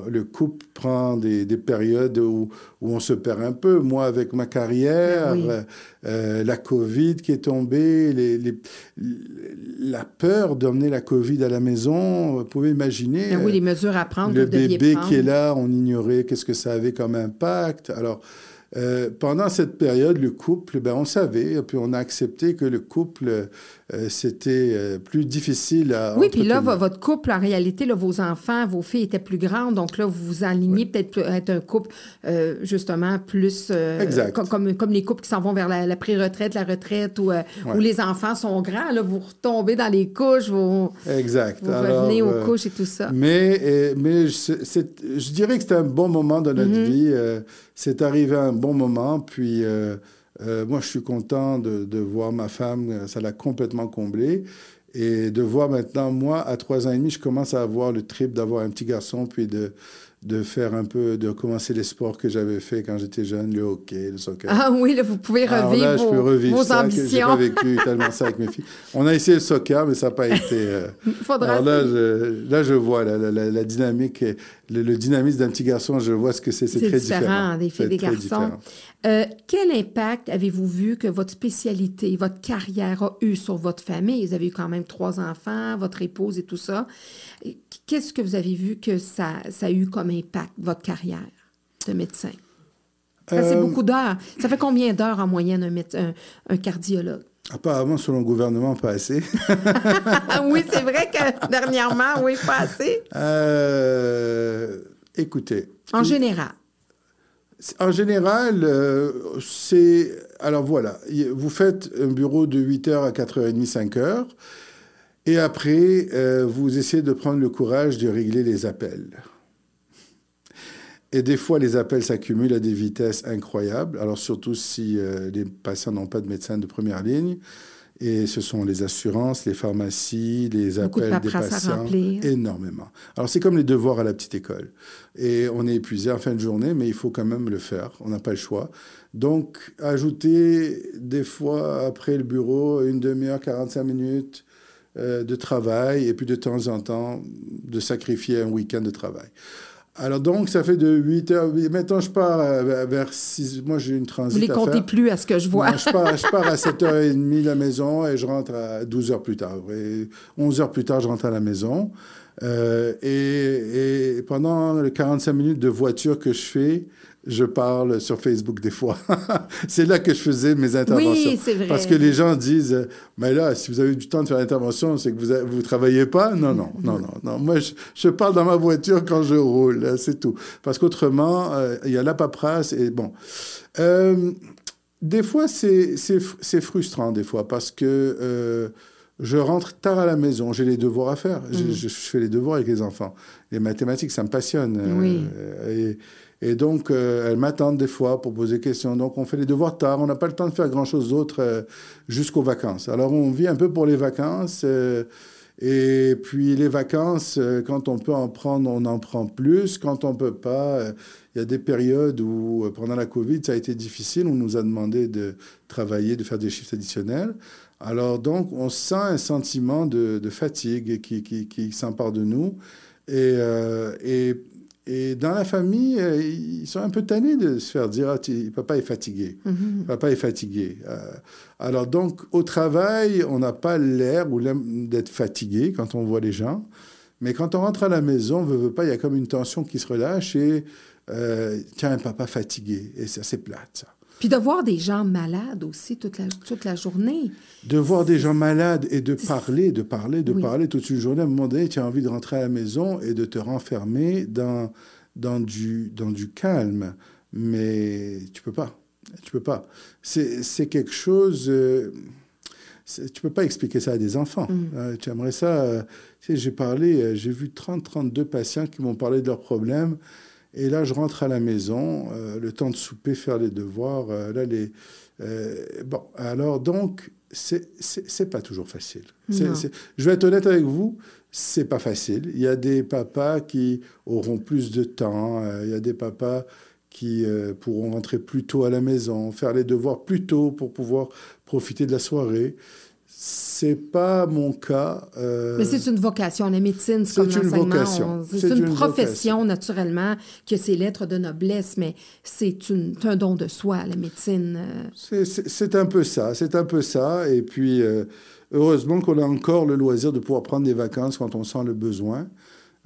le couple prend des, périodes où, on se perd un peu. Moi, avec ma carrière, euh, euh, la COVID qui est tombée, les, la peur d'emmener la COVID à la maison, vous pouvez imaginer. Ah oui, les mesures à prendre. Le bébé qui est là, on ignorait qu'est-ce que ça avait comme impact. Alors, euh, pendant cette période, le couple, ben, on savait, puis on a accepté que le couple, euh, c'était euh, plus difficile à. Oui, puis là, votre couple, en réalité, là, vos enfants, vos filles étaient plus grandes, donc là, vous vous alignez peut-être à être un couple, justement, plus. exact. Comme, comme, les couples qui s'en vont vers la, pré-retraite, la retraite, où, où, les enfants sont grands, là, vous retombez dans les couches, vous. Exact. Vous revenez aux couches et tout ça. Mais, mais je dirais que c'était un bon moment de notre mm-hmm. vie. c'est arrivé à un bon moment. Puis euh, euh, moi, je suis content de, de, voir ma femme, ça l'a complètement comblé. Et de voir maintenant, moi, à trois ans et demi, je commence à avoir le trip d'avoir un petit garçon, puis de, de faire un peu, de recommencer les sports que j'avais fait quand j'étais jeune, le hockey, le soccer. Ah oui, là, vous pouvez revivre, là, vos, je peux revivre vos ça, ambitions. J'ai pas vécu tellement ça avec mes filles. On a essayé le soccer, mais ça n'a pas été... Euh... Faudra Alors là je, là, je vois la, la, la dynamique, le, le dynamisme d'un petit garçon, je vois ce que c'est. C'est très différent. différent des filles des garçons. Euh, quel impact avez-vous vu que votre spécialité, votre carrière a eu sur votre famille? Vous avez eu quand même trois enfants, votre épouse et tout ça. Qu'est-ce que vous avez vu que ça, ça a eu comme impact, votre carrière de médecin? Ça, c'est euh, beaucoup d'heures. Ça fait combien d'heures en moyenne un, un, cardiologue? Apparemment, selon le gouvernement, pas assez. oui, c'est vrai que dernièrement, oui, pas assez. Euh, écoutez. En général. En général, euh, c'est... Alors voilà, vous faites un bureau de 8h à 4h30, 5h. Et après, euh, vous essayez de prendre le courage de régler les appels. Et des fois, les appels s'accumulent à des vitesses incroyables. Alors surtout si euh, les patients n'ont pas de médecin de première ligne. Et ce sont les assurances, les pharmacies, les appels des patients. Énormément. Alors c'est comme les devoirs à la petite école. Et on est épuisé en fin de journée, mais il faut quand même le faire. On n'a pas le choix. Donc ajouter des fois après le bureau une demi-heure, 45 minutes euh, de travail et puis de temps en temps de sacrifier un week-end de travail. Alors donc, ça fait de 8 heures. Maintenant, je pars euh, vers 6. Moi, j'ai une transit. Vous les comptez plus à ce que je vois. je, pars, je pars à 7h30 de la maison et je rentre à 12 heures plus tard. Et 11 heures plus tard, je rentre à la maison. Euh, et, et, pendant les 45 minutes de voiture que je fais, je parle sur Facebook des fois. c'est là que je faisais mes interventions. Oui, c'est vrai. Parce que les gens disent, mais là, si vous avez du temps de faire l'intervention, c'est que vous ne travaillez pas? Non, non, non, non, non. Moi, je, parle dans ma voiture quand je roule, c'est tout. Parce qu'autrement, euh, il y a la paperasse et bon. Euh, des fois, c'est frustrant, des fois, parce que euh, je rentre tard à la maison, j'ai les devoirs à faire. Je, mm. je, fais les devoirs avec les enfants. Les mathématiques, ça me passionne. Oui. Et, et donc, euh, elles m'attendent des fois pour poser des questions. Donc, on fait les devoirs tard. On n'a pas le temps de faire grand-chose d'autre euh, jusqu'aux vacances. Alors, on vit un peu pour les vacances. Euh, et puis, les vacances, quand on peut en prendre, on en prend plus. Quand on peut pas, il y a des périodes où, pendant la COVID, ça a été difficile. On nous a demandé de travailler, de faire des chiffres additionnels. Alors, donc, on sent un sentiment de, fatigue qui, s'empare de nous. Et et dans la famille, euh, ils sont un peu tannés de se faire dire ah, papa est fatigué. Mm-hmm. Papa est fatigué. Euh, alors donc, au travail, on n'a pas l'air d'être fatigué quand on voit les gens. Mais quand on rentre à la maison, on veut, veut pas, il y a comme une tension qui se relâche et euh, tiens, papa fatigué. Et c'est assez plate, ça. Puis de voir des gens malades aussi toute la, toute la journée. De voir des gens malades et de parler, de parler, de parler toute une journée. À un moment donné, tu as envie de rentrer à la maison et de te renfermer dans, dans, du, dans du calme. Mais tu peux pas. Tu peux pas. C'est quelque chose... Euh, tu peux pas expliquer ça à des enfants. Mm. Euh, tu aimerais ça... Euh, tu sais, j'ai parlé, j'ai vu 30, 32 patients qui m'ont parlé de leurs problèmes. Et là, je rentre à la maison, euh, le temps de souper, faire les devoirs. Euh, là, les, euh, bon, alors donc, c'est pas toujours facile. je vais être honnête avec vous, c'est pas facile. Il y a des papas qui auront plus de temps. il y a des papas qui pourront rentrer plus tôt à la maison, faire les devoirs plus tôt pour pouvoir profiter de la soirée. C'est pas mon cas. Euh, Mais c'est une vocation. La médecine, c'est une vocation. C'est une, profession, naturellement, qui a ses lettres de noblesse, mais c'est un don de soi, la médecine. Euh. C'est un peu ça. C'est un peu ça. Et puis, euh, heureusement qu'on a encore le loisir de pouvoir prendre des vacances quand on sent le besoin.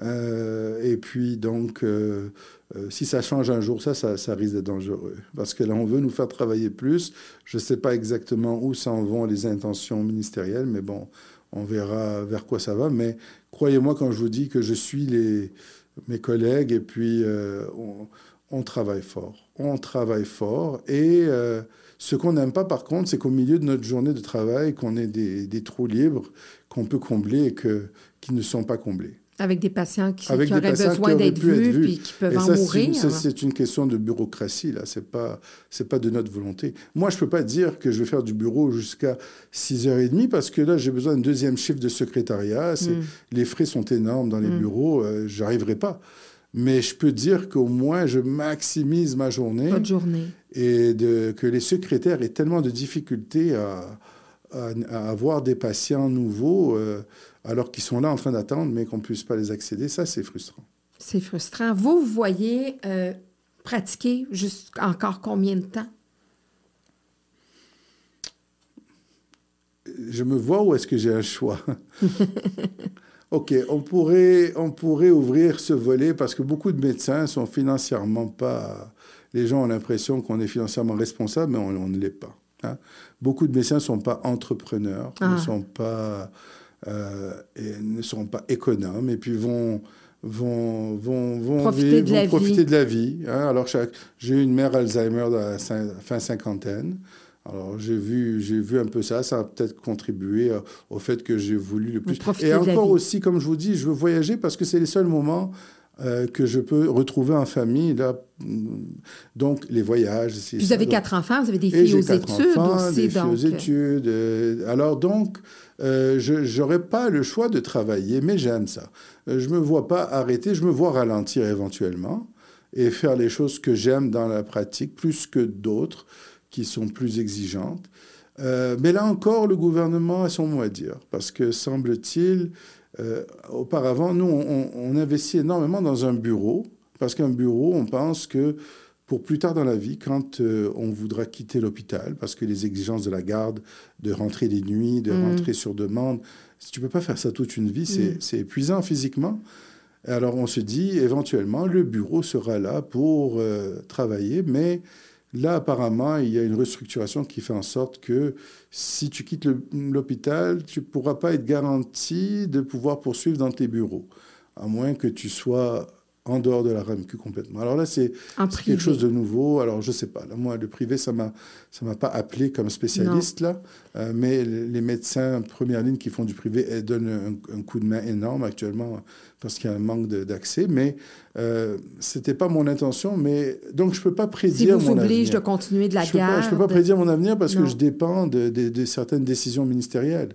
Euh, et puis, donc, euh, euh, si ça change un jour, ça, ça, risque d'être dangereux. Parce que là, on veut nous faire travailler plus. Je ne sais pas exactement où s'en vont les intentions ministérielles, mais bon, on verra vers quoi ça va. Mais croyez-moi quand je vous dis que je suis les, mes collègues et puis on, travaille fort. On travaille fort. Et ce qu'on n'aime pas, par contre, c'est qu'au milieu de notre journée de travail, qu'on ait des, des trous libres qu'on peut combler et que, qui ne sont pas comblés. Avec des patients qui, auraient besoin d'être vus, et qui peuvent en mourir. C'est une question de bureaucratie, là. C'est pas, c'est pas de notre volonté. Moi, je peux pas dire que je vais faire du bureau jusqu'à 6h30 parce que là, j'ai besoin d'un deuxième chiffre de secrétariat. Mm. Les frais sont énormes dans les mm. bureaux. Euh, j'arriverai pas. Mais je peux dire qu'au moins, je maximise ma journée. Votre journée. Et de, que les secrétaires aient tellement de difficultés à, à, avoir des patients nouveaux. Euh, alors qu'ils sont là en train d'attendre, mais qu'on ne puisse pas les accéder, ça, c'est frustrant. C'est frustrant. Vous, vous voyez euh, pratiquer juste encore combien de temps? Je me vois ou est-ce que j'ai un choix? OK, on pourrait, on pourrait ouvrir ce volet parce que beaucoup de médecins sont financièrement pas... Les gens ont l'impression qu'on est financièrement responsable, mais on, ne l'est pas. Hein. Beaucoup de médecins ne sont pas entrepreneurs, ne ah. sont pas et ne seront pas économes et puis vont vont, vont, vont profiter, de, la profiter de la vie. Hein. Alors, j'ai eu une mère Alzheimer de la fin cinquantaine. Alors, j'ai vu, j'ai vu un peu ça. Ça a peut-être contribué euh, au fait que j'ai voulu le plus. Et encore aussi, comme je vous dis, je veux voyager parce que c'est les seuls moments euh, que je peux retrouver en famille. Là. Donc, les voyages. Vous avez quatre enfants, vous avez des filles aux études enfants, Des filles aux études. alors, donc, euh, je n'aurais pas le choix de travailler, mais j'aime ça. Euh, je ne me vois pas arrêter, je me vois ralentir éventuellement et faire les choses que j'aime dans la pratique, plus que d'autres qui sont plus exigeantes. Euh, mais là encore, le gouvernement a son mot à dire, parce que semble-t-il, auparavant, nous, on, investit énormément dans un bureau, parce qu'un bureau, on pense que pour plus tard dans la vie, quand euh, on voudra quitter l'hôpital, parce que les exigences de la garde, de rentrer les nuits, de mm. rentrer sur demande, si tu peux pas faire ça toute une vie, c'est mm. épuisant physiquement. Alors on se dit, éventuellement, le bureau sera là pour euh, travailler, mais là, apparemment, il y a une restructuration qui fait en sorte que si tu quittes l'hôpital, tu ne pourras pas être garanti de pouvoir poursuivre dans tes bureaux, à moins que tu sois en dehors de la RAMQ complètement. Alors là, c'est quelque chose de nouveau. Alors, je ne sais pas. Là, moi, le privé, ça ne m'a pas appelé comme spécialiste, là. Euh, mais les médecins première ligne qui font du privé elles donnent un, coup de main énorme actuellement parce qu'il y a un manque d'accès. Mais euh, ce n'était pas mon intention. Mais, donc, je ne peux pas prédire si vous oblige de continuer de la je garde. je ne peux pas prédire mon avenir parce que je dépends de, certaines décisions ministérielles.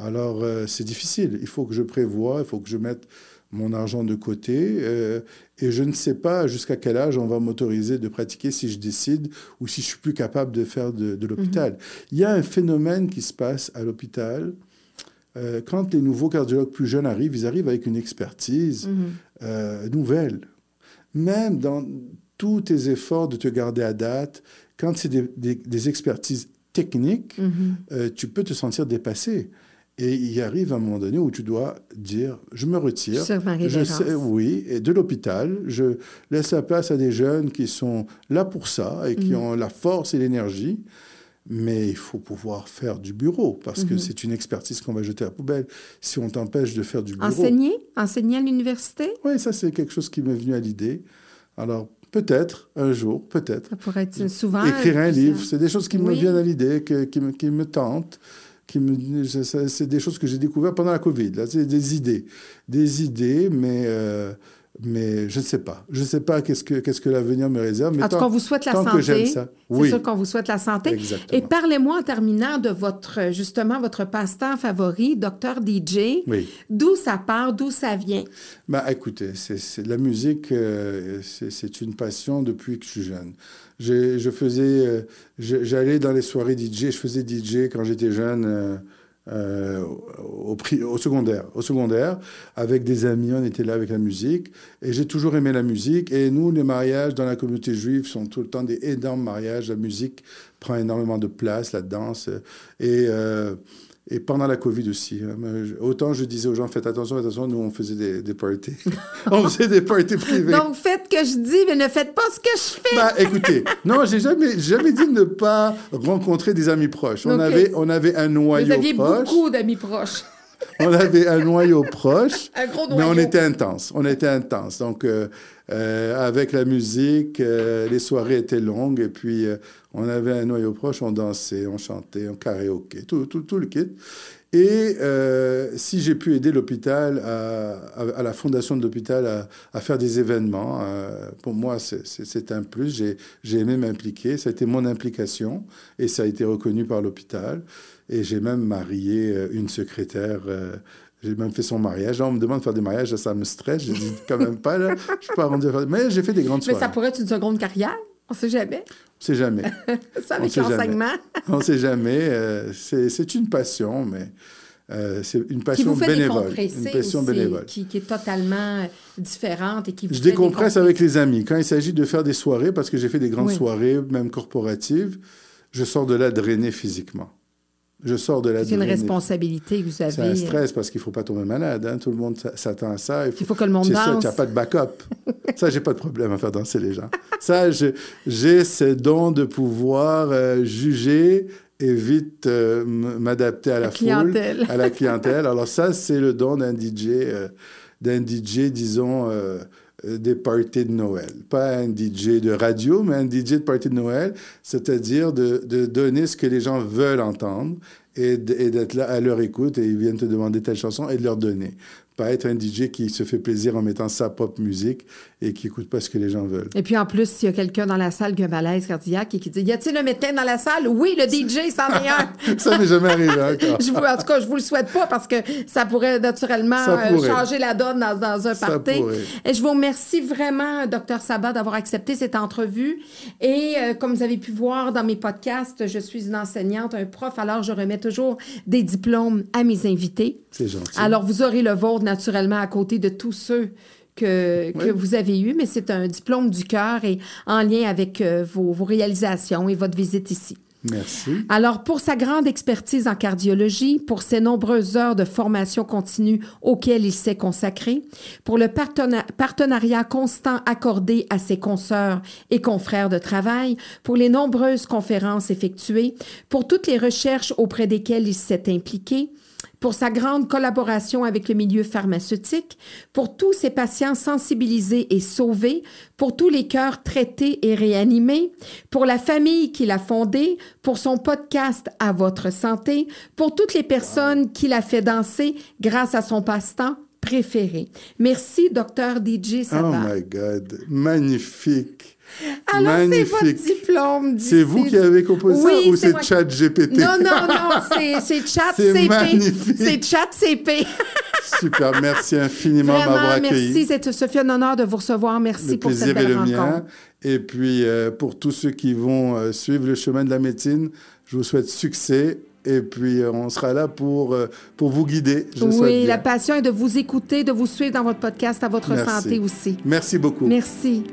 Alors, euh, c'est difficile. Il faut que je prévoie, il faut que je mette mon argent de côté euh, et je ne sais pas jusqu'à quel âge on va m'autoriser de pratiquer si je décide ou si je suis plus capable de faire de, l'hôpital. Mhm. Il y a un phénomène qui se passe à l'hôpital. Euh, quand les nouveaux cardiologues plus jeunes arrivent, ils arrivent avec une expertise mhm. euh, nouvelle. Même dans tous tes efforts de te garder à date, quand c'est des, expertises techniques, mhm. tu peux te sentir dépassé. Et il arrive un moment donné où tu dois dire, je me retire. Je sais, oui, et de l'hôpital, je laisse la place à des jeunes qui sont là pour ça et qui mhm. ont la force et l'énergie. Mais il faut pouvoir faire du bureau parce que mhm. c'est une expertise qu'on va jeter à la poubelle si on t'empêche de faire du bureau. Enseigner Enseigner à l'université? Oui, ça c'est quelque chose qui m'est venu à l'idée. Alors peut-être, un jour, peut-être. Ça pourrait être souvent. Écrire un livre, c'est des choses qui me viennent à l'idée, qui, me, qui me tentent c'est des choses que j'ai découvertes pendant la Covid. Là, c'est des idées, des idées, mais euh, mais je ne sais pas. Je ne sais pas qu'est-ce que qu'est-ce que l'avenir me réserve. Mais en tout cas, on vous souhaite la santé. C'est sûr qu'on vous souhaite la santé. Exactement. Et parlez-moi en terminant de votre justement votre passe-temps favori, Docteur DJ. Oui. D'où ça part, d'où ça vient? Bah, écoutez, c'est la musique, euh, c'est une passion depuis que je suis jeune. Je, faisais, euh, j'allais dans les soirées DJ, je faisais DJ quand j'étais jeune. Euh, euh, au, au, secondaire, au secondaire, avec des amis, on était là avec la musique, et j'ai toujours aimé la musique. Et nous, les mariages dans la communauté juive sont tout le temps des énormes mariages. La musique prend énormément de place, la danse, et Et pendant la Covid aussi. hein. Autant je disais aux gens, faites attention, faites attention, nous on faisait des, des parties. on faisait des parties privées. Donc, faites que je dis, mais ne faites pas ce que je fais. Bah, écoutez, non, j'ai jamais, jamais dit de ne pas rencontrer des amis proches. On, avait, on avait un noyau Vous aviez proche. beaucoup d'amis proches. On avait un noyau proche. Un gros Mais on était intense. On était intense. Donc, euh, euh, avec la musique, euh, les soirées étaient longues. Et puis, on avait un noyau proche. On dansait, on chantait, on karaoké, tout, tout, tout le kit. Et si j'ai pu aider l'hôpital, à, à- à la fondation de l'hôpital, à, à faire des événements, pour moi, c'est- un plus. J'ai j'ai aimé m'impliquer. Ça a été mon implication et ça a été reconnu par l'hôpital. Et j'ai même marié euh, une secrétaire. euh, j'ai même fait son mariage. Là, on me demande de faire des mariages, ça me stresse. Je dis quand même pas, là. Je suis pas rendu. Mais j'ai fait des grandes Mais soirées. ça pourrait être une seconde carrière? On sait jamais. On sait jamais. Ça, avec l'enseignement. On sait jamais. euh, c'est une passion, mais euh, c'est une Qui passion vous fait bénévole. Une passion aussi, bénévole. Qui, qui est totalement différente et qui vous Je décompresse avec les amis. Quand il s'agit de faire des soirées, parce que j'ai fait des grandes Oui. soirées, même corporatives, je sors de là drainé physiquement. Je sors de là C'est une responsabilité que vous C'est un avez. euh, stress parce qu'il ne faut pas tomber malade. hein. Tout le monde s'attend à ça. Il faut que le monde C'est ça, danse. tu n'as pas de backup. ça, j'ai pas de problème à faire danser les gens. Ça, j'ai ce don de pouvoir euh, juger et vite euh, m'adapter à la, La foule, à la clientèle. Alors ça, c'est le don d'un DJ, euh, d'un DJ, disons, des parties de Noël. Pas un DJ de radio, mais un DJ de party de Noël, c'est-à-dire de, de donner ce que les gens veulent entendre et d'être là à leur écoute et ils viennent te demander telle chanson et de leur donner. Pas être un DJ qui se fait plaisir en mettant sa pop musique et qui écoute pas ce que les gens veulent. Et puis en plus, s'il y a quelqu'un dans la salle qui a un malaise cardiaque et qui dit Y a-t-il un médecin dans la salle? Oui, le DJ, c'en est un. Ça n'est jamais arrivé encore. Je vous, en tout cas, je vous le souhaite pas parce que ça pourrait naturellement Ça euh, pourrait. changer la donne dans, dans un Ça party. pourrait. Et je vous remercie vraiment, Dr Sabat, d'avoir accepté cette entrevue. Et euh, comme vous avez pu voir dans mes podcasts, je suis une enseignante, un prof, alors je remets toujours des diplômes à mes invités. C'est gentil. Alors, vous aurez le vôtre naturellement à côté de tous ceux que, vous avez eus, mais c'est un diplôme du cœur et en lien avec euh, vos, vos réalisations et votre visite ici. Merci. Alors, pour sa grande expertise en cardiologie, pour ses nombreuses heures de formation continue auxquelles il s'est consacré, pour le partena- partenariat constant accordé à ses consoeurs et confrères de travail, pour les nombreuses conférences effectuées, pour toutes les recherches auprès desquelles il s'est impliqué, pour sa grande collaboration avec le milieu pharmaceutique, pour tous ses patients sensibilisés et sauvés, pour tous les cœurs traités et réanimés, pour la famille qu'il a fondée, pour son podcast À votre santé, pour toutes les personnes qu'il a fait danser grâce à son passe-temps préféré. Merci, docteur DJ Oh Sabat. my God. Magnifique. Alors, c'est votre diplôme. C'est vous qui avez composé Oui, ça ou c'est. Chat GPT? Non, non, non, c'est- chat C'est CP. magnifique. C'est chat CP. Super. Merci infiniment de m'avoir accueilli. merci. C'est- Ce fut un honneur de vous recevoir. Merci le pour plaisir cette est belle le rencontre. mien. Et puis, euh, pour tous ceux qui vont euh, suivre le chemin de la médecine, je vous souhaite succès. Et puis, euh, on sera là pour, euh, pour vous guider. Je le Oui, la passion est de vous écouter, de vous suivre dans votre podcast à votre Merci. santé aussi. Merci beaucoup. Merci.